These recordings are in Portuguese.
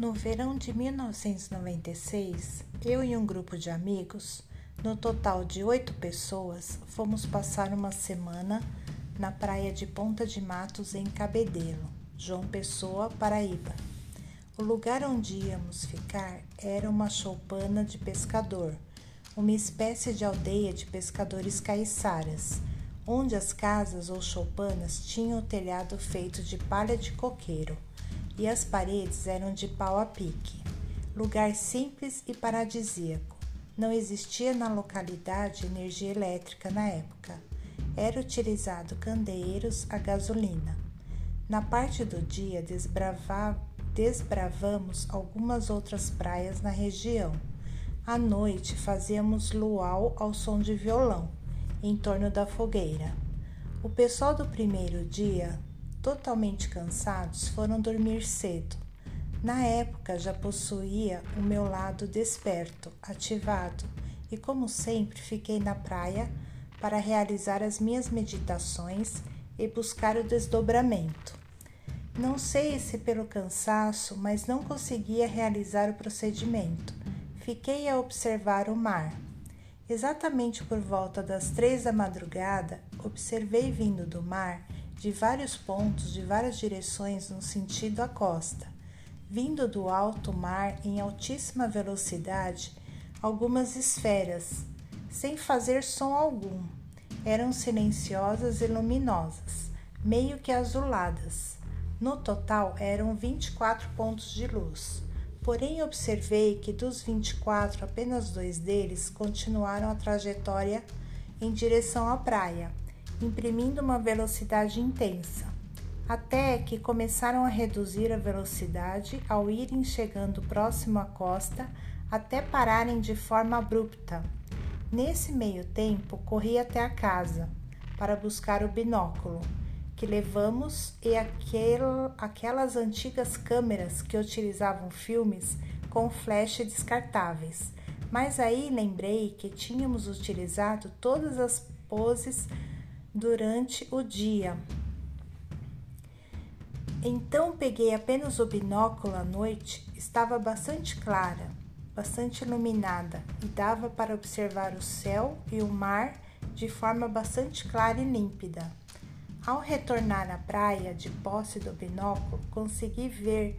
No verão de 1996, eu e um grupo de amigos, no total de oito pessoas, fomos passar uma semana na praia de Ponta de Matos, em Cabedelo, João Pessoa, Paraíba. O lugar onde íamos ficar era uma choupana de pescador, uma espécie de aldeia de pescadores caiçaras, onde as casas ou choupanas tinham o telhado feito de palha de coqueiro e as paredes eram de pau a pique. Lugar simples e paradisíaco. Não existia na localidade energia elétrica na época. Era utilizado candeeiros a gasolina. Na parte do dia desbravamos algumas outras praias na região. À noite fazíamos luau ao som de violão, em torno da fogueira. O pessoal do primeiro dia totalmente cansados, foram dormir cedo. Na época já possuía o meu lado desperto, ativado, e como sempre fiquei na praia para realizar as minhas meditações e buscar o desdobramento. Não sei se pelo cansaço, mas não conseguia realizar o procedimento. Fiquei a observar o mar. Exatamente por volta das três da madrugada, observei vindo do mar de vários pontos, de várias direções no sentido à costa, vindo do alto mar em altíssima velocidade, algumas esferas, sem fazer som algum. Eram silenciosas e luminosas, meio que azuladas. No total eram 24 pontos de luz. Porém, observei que dos 24, apenas dois deles continuaram a trajetória em direção à praia imprimindo uma velocidade intensa, até que começaram a reduzir a velocidade ao irem chegando próximo à costa até pararem de forma abrupta. Nesse meio tempo, corri até a casa para buscar o binóculo que levamos e aquel, aquelas antigas câmeras que utilizavam filmes com flash descartáveis. Mas aí lembrei que tínhamos utilizado todas as poses durante o dia. Então peguei apenas o binóculo à noite, estava bastante clara, bastante iluminada e dava para observar o céu e o mar de forma bastante clara e límpida. Ao retornar à praia de posse do binóculo, consegui ver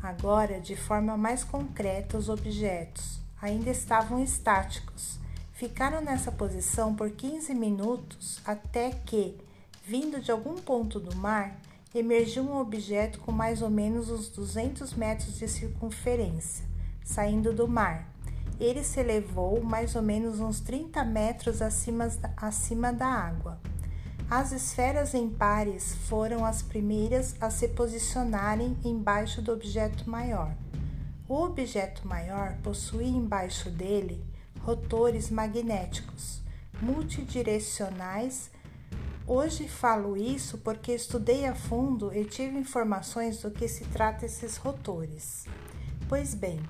agora de forma mais concreta os objetos. Ainda estavam estáticos, Ficaram nessa posição por 15 minutos até que, vindo de algum ponto do mar, emergiu um objeto com mais ou menos uns 200 metros de circunferência, saindo do mar. Ele se elevou mais ou menos uns 30 metros acima, acima da água. As esferas em pares foram as primeiras a se posicionarem embaixo do objeto maior. O objeto maior possuía embaixo dele rotores magnéticos multidirecionais. Hoje falo isso porque estudei a fundo e tive informações do que se trata esses rotores. Pois bem,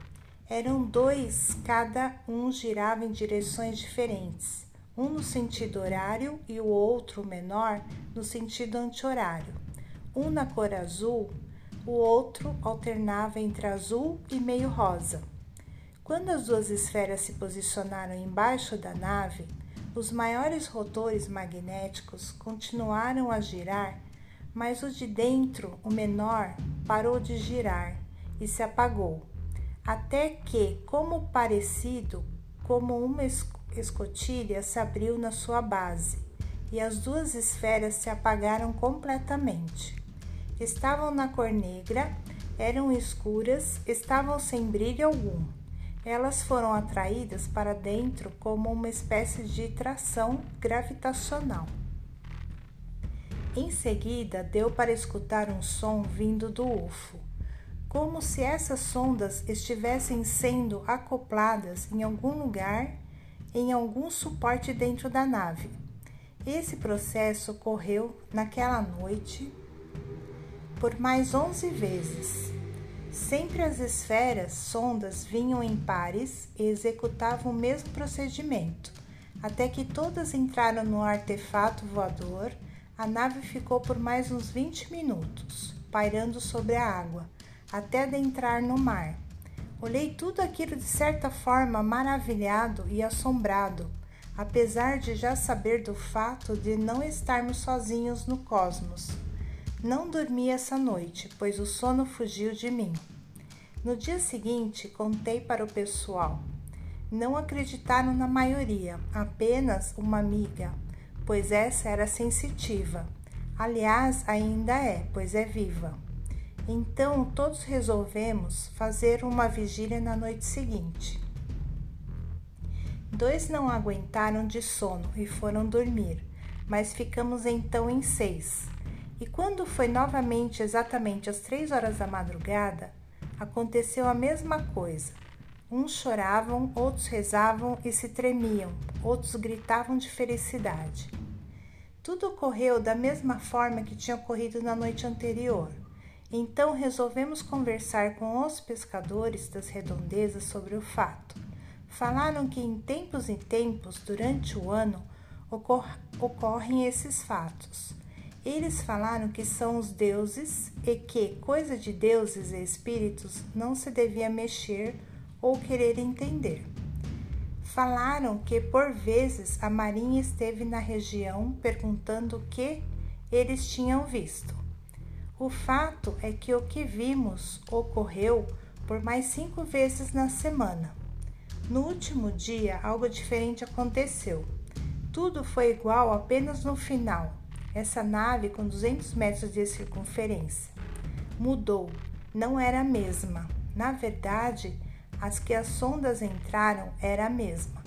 eram dois, cada um girava em direções diferentes, um no sentido horário e o outro, menor, no sentido anti-horário. Um na cor azul, o outro alternava entre azul e meio rosa. Quando as duas esferas se posicionaram embaixo da nave, os maiores rotores magnéticos continuaram a girar, mas o de dentro, o menor, parou de girar e se apagou, até que, como parecido, como uma escotilha se abriu na sua base, e as duas esferas se apagaram completamente. Estavam na cor negra, eram escuras, estavam sem brilho algum elas foram atraídas para dentro como uma espécie de tração gravitacional. Em seguida, deu para escutar um som vindo do UFO, como se essas sondas estivessem sendo acopladas em algum lugar, em algum suporte dentro da nave. Esse processo ocorreu naquela noite por mais 11 vezes. Sempre as esferas sondas vinham em pares e executavam o mesmo procedimento. Até que todas entraram no artefato voador, a nave ficou por mais uns 20 minutos, pairando sobre a água, até adentrar no mar. Olhei tudo aquilo de certa forma maravilhado e assombrado, apesar de já saber do fato de não estarmos sozinhos no cosmos. Não dormi essa noite, pois o sono fugiu de mim. No dia seguinte, contei para o pessoal. Não acreditaram na maioria, apenas uma amiga, pois essa era sensitiva. Aliás, ainda é, pois é viva. Então todos resolvemos fazer uma vigília na noite seguinte. Dois não aguentaram de sono e foram dormir, mas ficamos então em seis. E quando foi novamente exatamente às três horas da madrugada, aconteceu a mesma coisa. Uns choravam, outros rezavam e se tremiam, outros gritavam de felicidade. Tudo ocorreu da mesma forma que tinha ocorrido na noite anterior. Então resolvemos conversar com os pescadores das redondezas sobre o fato. Falaram que em tempos e tempos, durante o ano, ocor ocorrem esses fatos. Eles falaram que são os deuses e que coisa de deuses e espíritos não se devia mexer ou querer entender. Falaram que por vezes a marinha esteve na região perguntando o que eles tinham visto. O fato é que o que vimos ocorreu por mais cinco vezes na semana. No último dia, algo diferente aconteceu. Tudo foi igual apenas no final. Essa nave, com 200 metros de circunferência, mudou, não era a mesma. Na verdade, as que as sondas entraram era a mesma.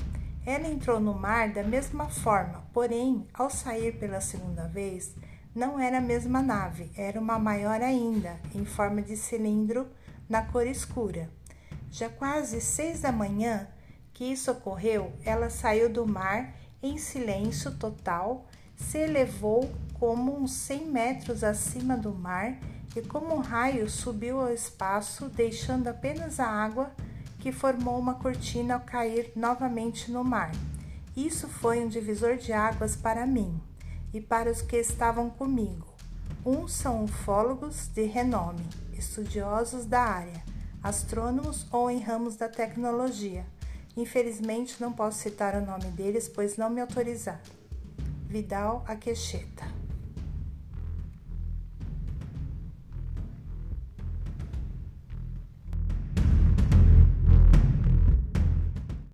Ela entrou no mar da mesma forma, porém, ao sair pela segunda vez, não era a mesma nave, era uma maior ainda, em forma de cilindro na cor escura. Já quase seis da manhã que isso ocorreu, ela saiu do mar em silêncio total, se elevou como uns 100 metros acima do mar e, como um raio, subiu ao espaço, deixando apenas a água que formou uma cortina ao cair novamente no mar. Isso foi um divisor de águas para mim e para os que estavam comigo. Uns são ufólogos de renome, estudiosos da área, astrônomos ou em ramos da tecnologia. Infelizmente não posso citar o nome deles, pois não me autorizaram. Vidal Aquecheta